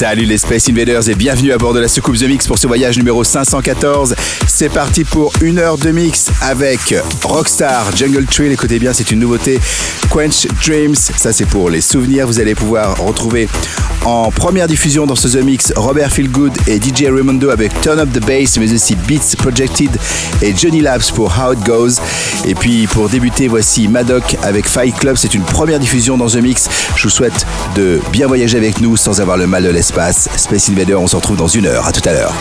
Salut les Space Invaders et bienvenue à bord de la soucoupe The Mix pour ce voyage numéro 514. C'est parti pour une heure de mix avec Rockstar, Jungle Trail. Écoutez bien, c'est une nouveauté. Quench Dreams, ça c'est pour les souvenirs. Vous allez pouvoir retrouver en première diffusion dans ce The Mix Robert Feelgood et DJ Raimondo avec Turn Up the Bass, mais aussi Beats Projected et Johnny Labs pour How It Goes. Et puis pour débuter, voici Madoc avec Fight Club. C'est une première diffusion dans The Mix. Je vous souhaite de bien voyager avec nous sans avoir le mal de Space Invader, on se retrouve dans une heure. À tout à l'heure.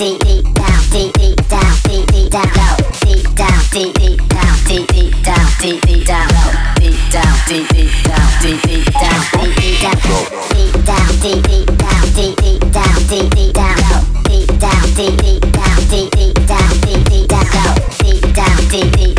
deep, deep down, deep, deep down, deep, deep down, low, deep down, deep, deep down, deep, deep down, deep, deep down, low, deep down, deep, deep down, deep, deep down, deep, deep down, deep down, deep, deep down, deep, deep down, deep, deep down, low, deep down, deep, deep down, deep, deep down, deep, deep down, low, deep down, deep, deep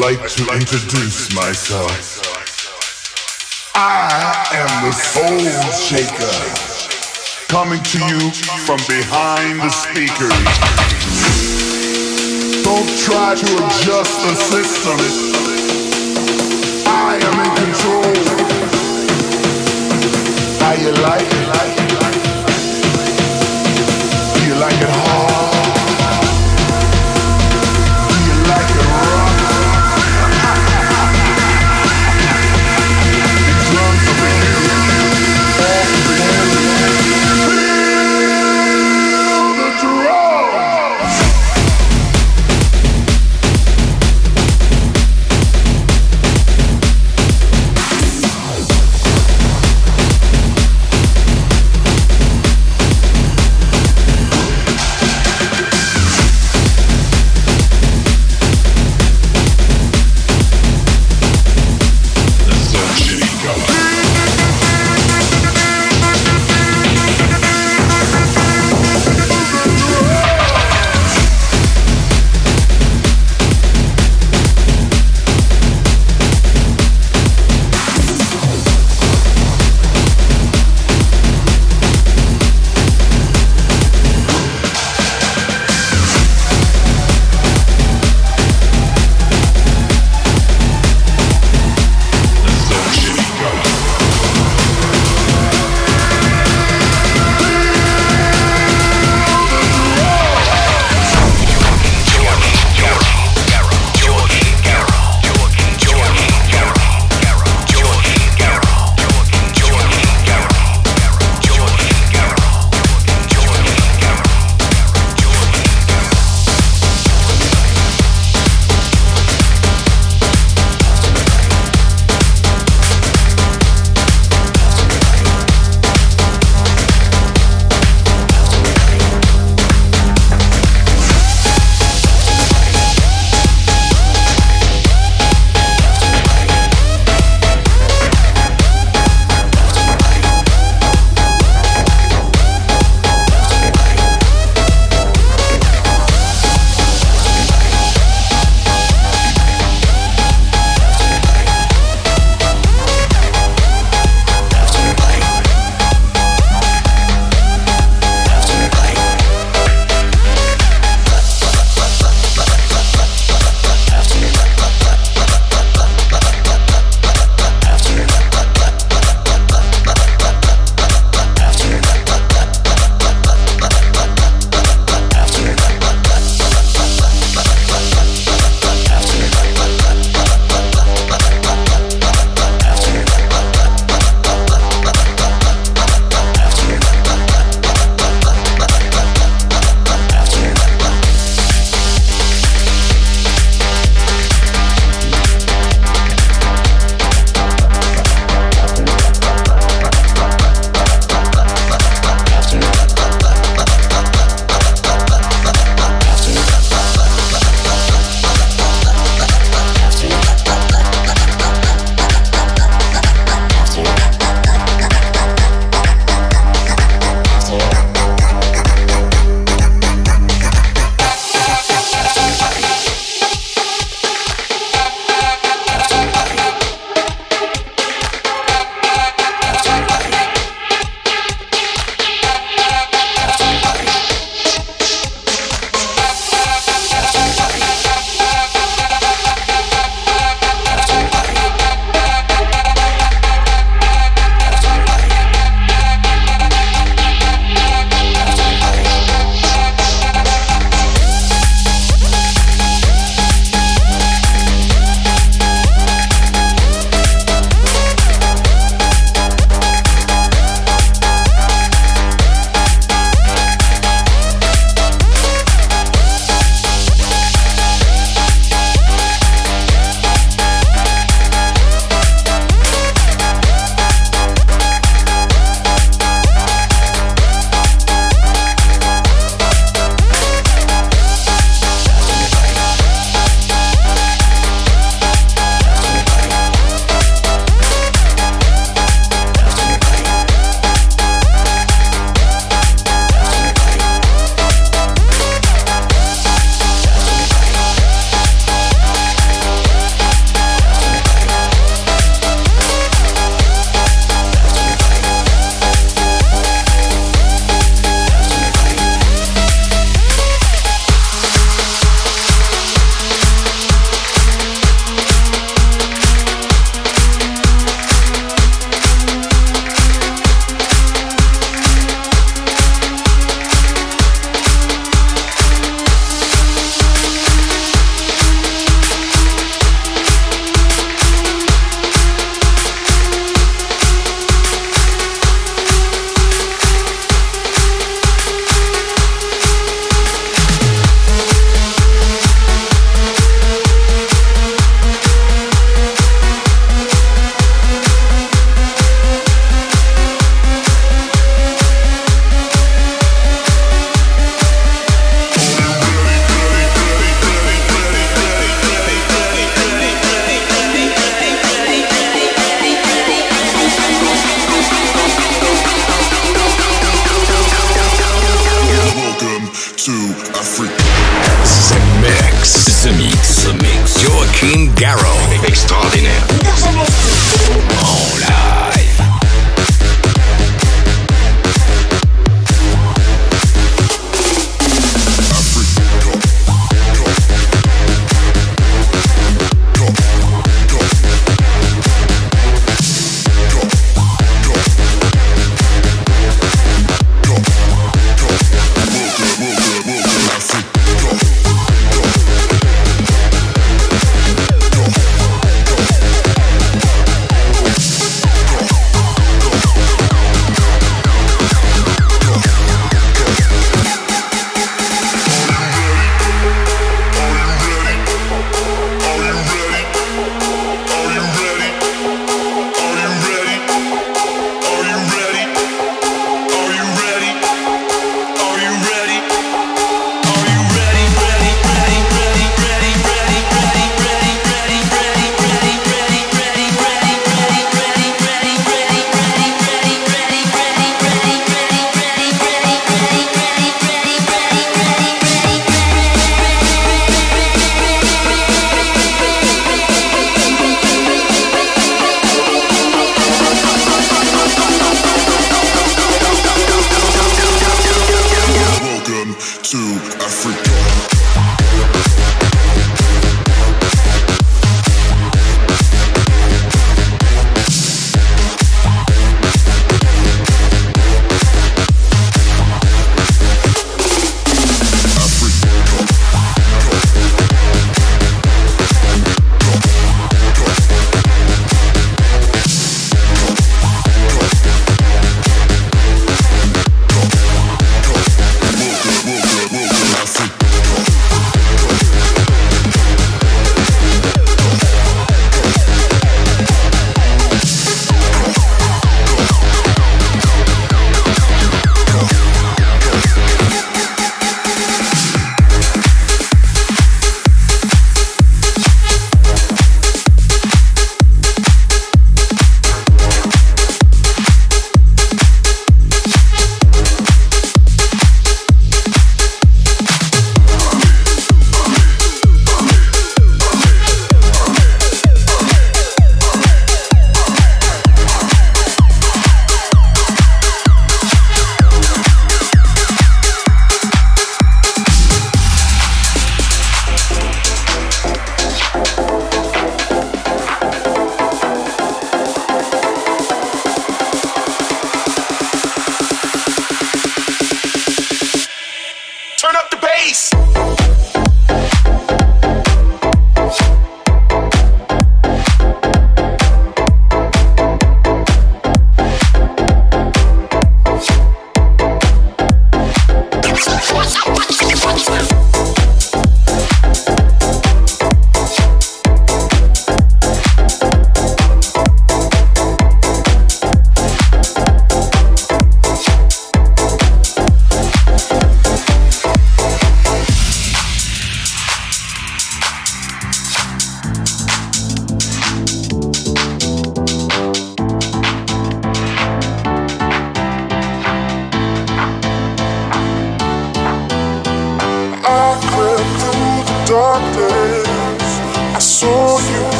like to introduce myself. I am the Soul Shaker, coming to you from behind the speakers. Don't try to adjust the system. I am in control. How you like it? Do you like it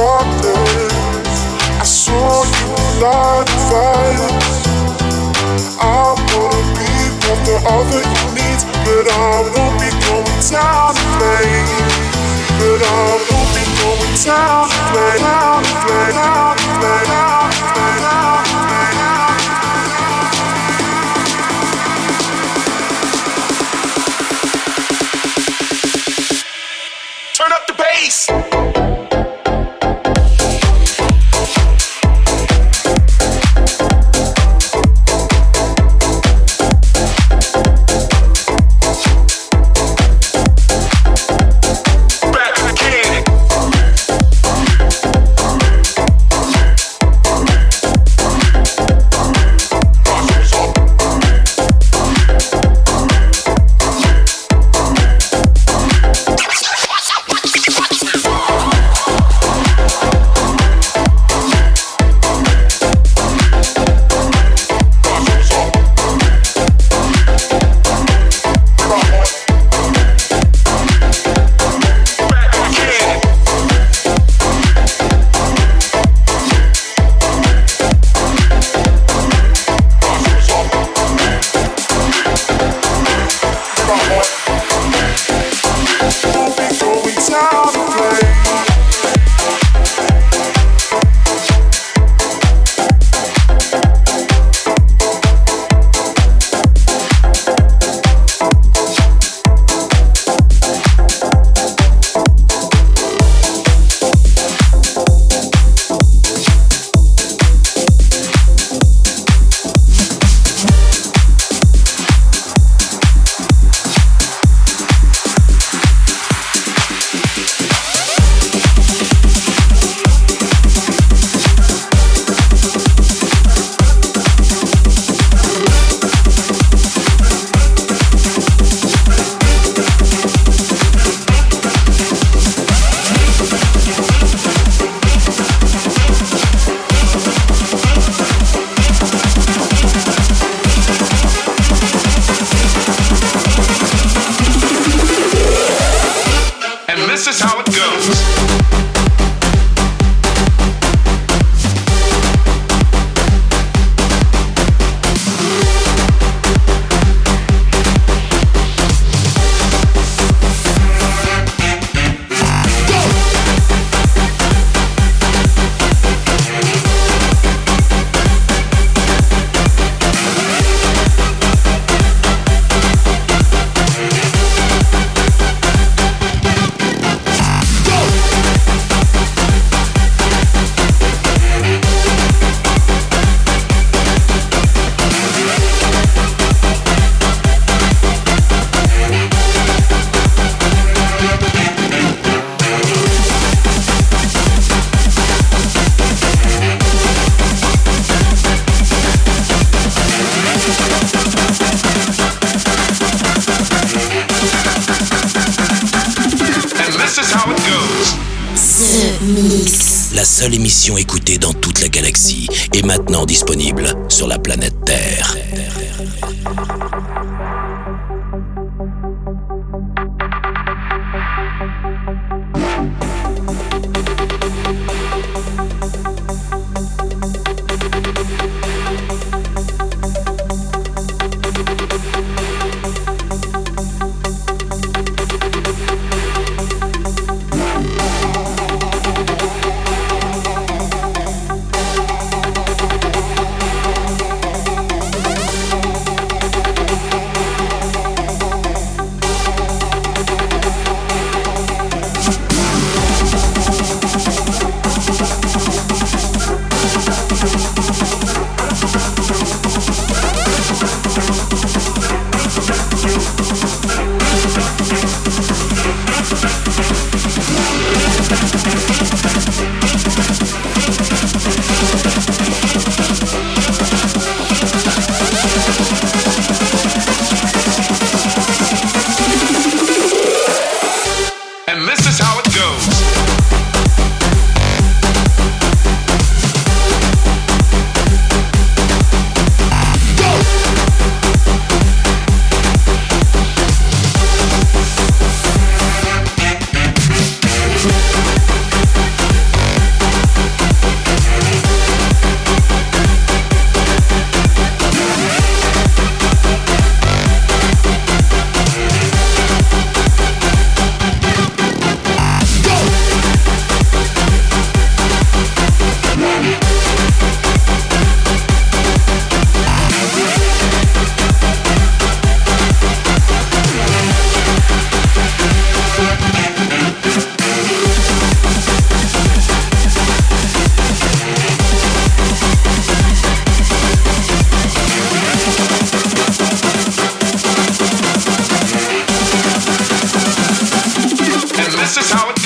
darkness. I saw you light the fire. I wanna be what the other you needs, but I won't be going down in flames. But I won't be going down in flames. Down in flames. Down in flames.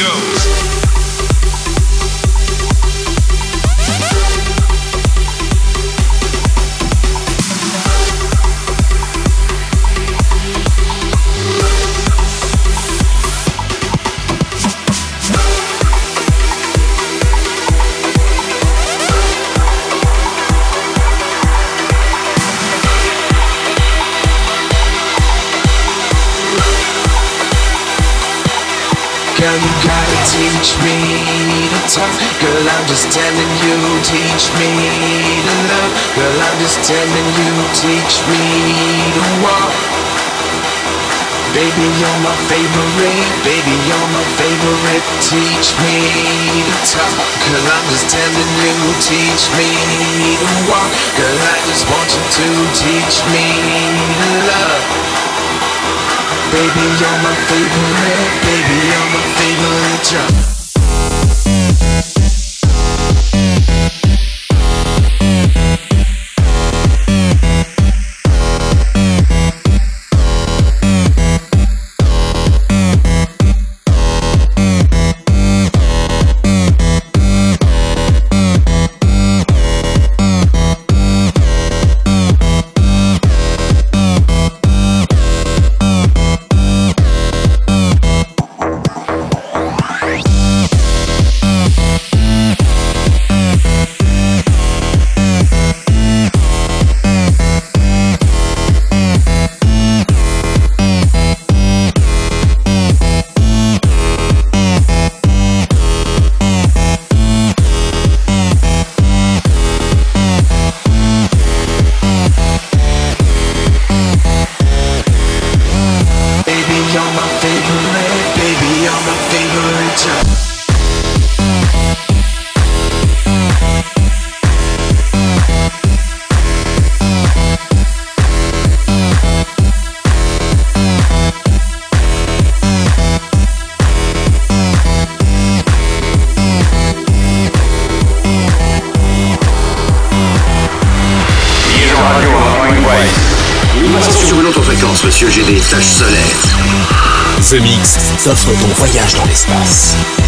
go. Baby, you're my favorite. Teach me to talk. Girl, I'm just telling you, teach me to walk. Girl, I just want you to teach me to love. Baby, you're my favorite. Baby, you're my favorite. Yeah. T'offre ton voyage dans l'espace.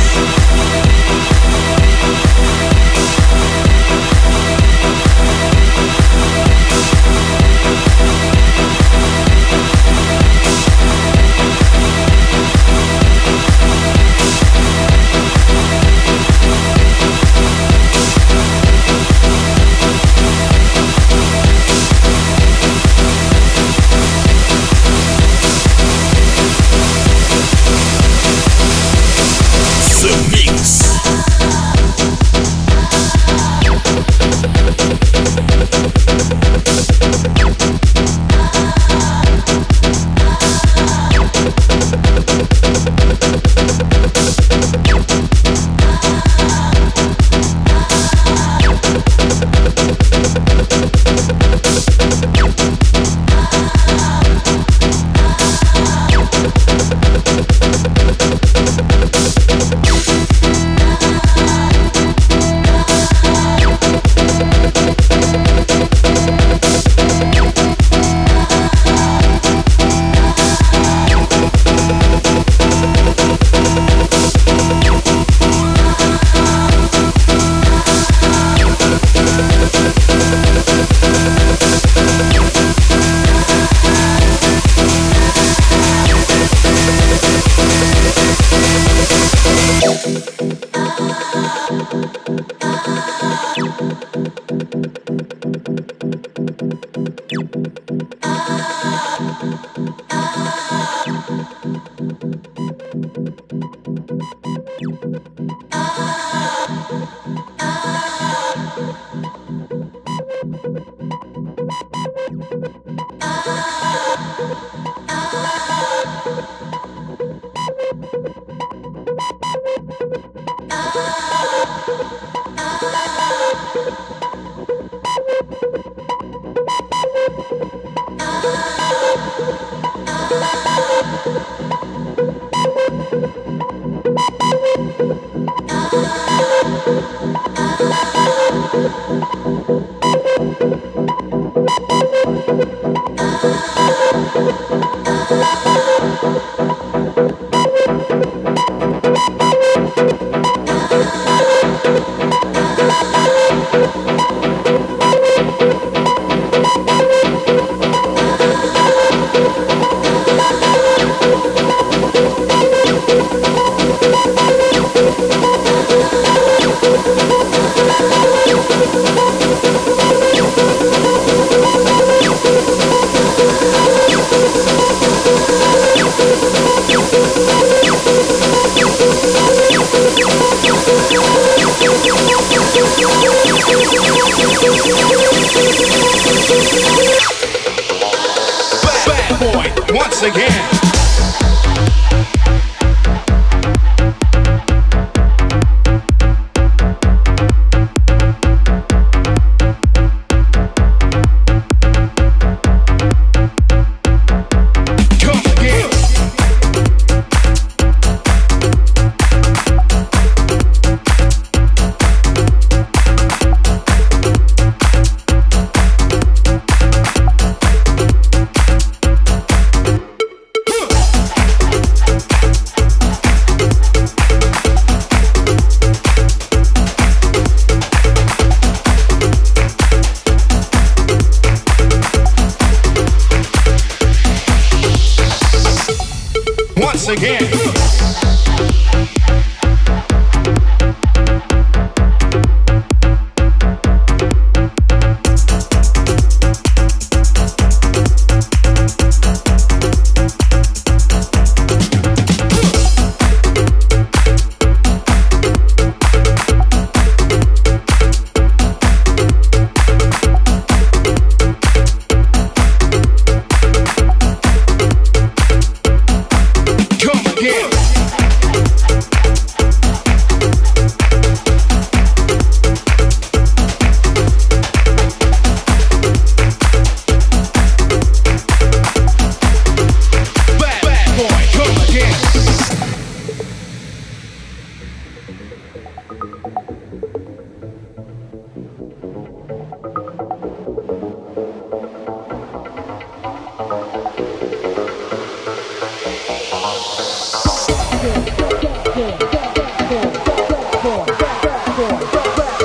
boy once again.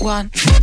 One.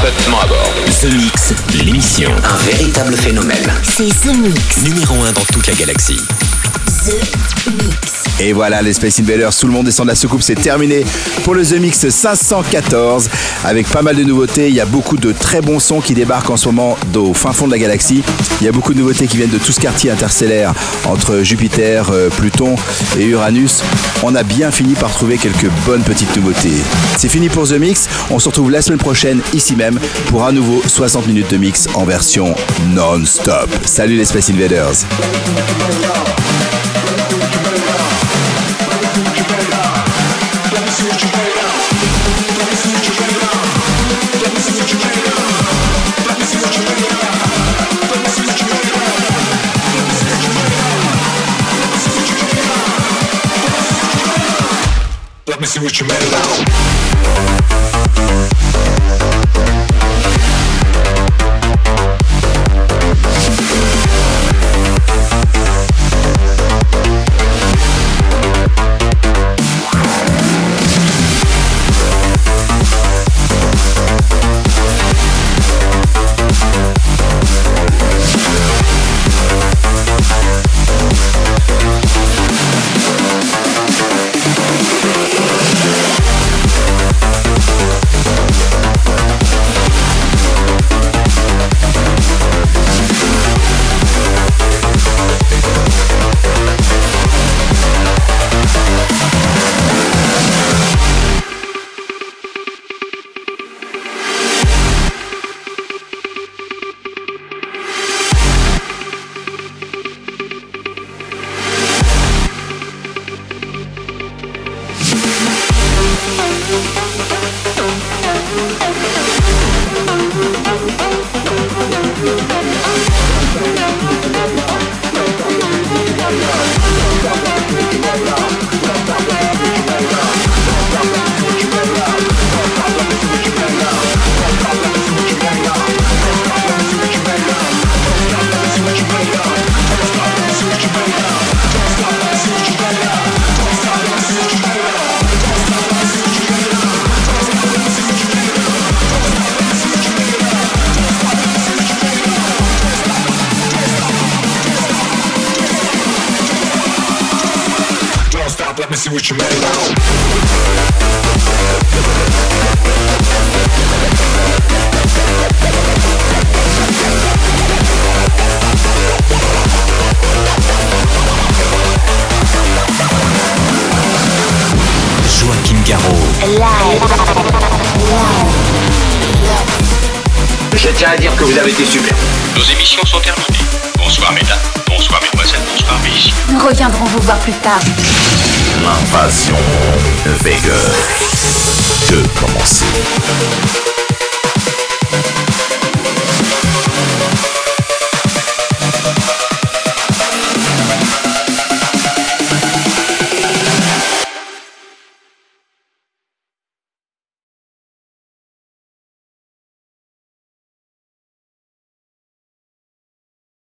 Tout va parfaitement à bord. The Mix, l'émission. Un véritable phénomène. C'est The Mix. Numéro 1 dans toute la galaxie. Et voilà, les Space Invaders, tout le monde descend de la soucoupe, c'est terminé pour le The Mix 514 avec pas mal de nouveautés. Il y a beaucoup de très bons sons qui débarquent en ce moment au fin fond de la galaxie. Il y a beaucoup de nouveautés qui viennent de tout ce quartier interstellaire entre Jupiter, euh, Pluton et Uranus. On a bien fini par trouver quelques bonnes petites nouveautés. C'est fini pour The Mix. On se retrouve la semaine prochaine ici même pour un nouveau 60 minutes de mix en version non-stop. Salut les Space Invaders. get your metal out.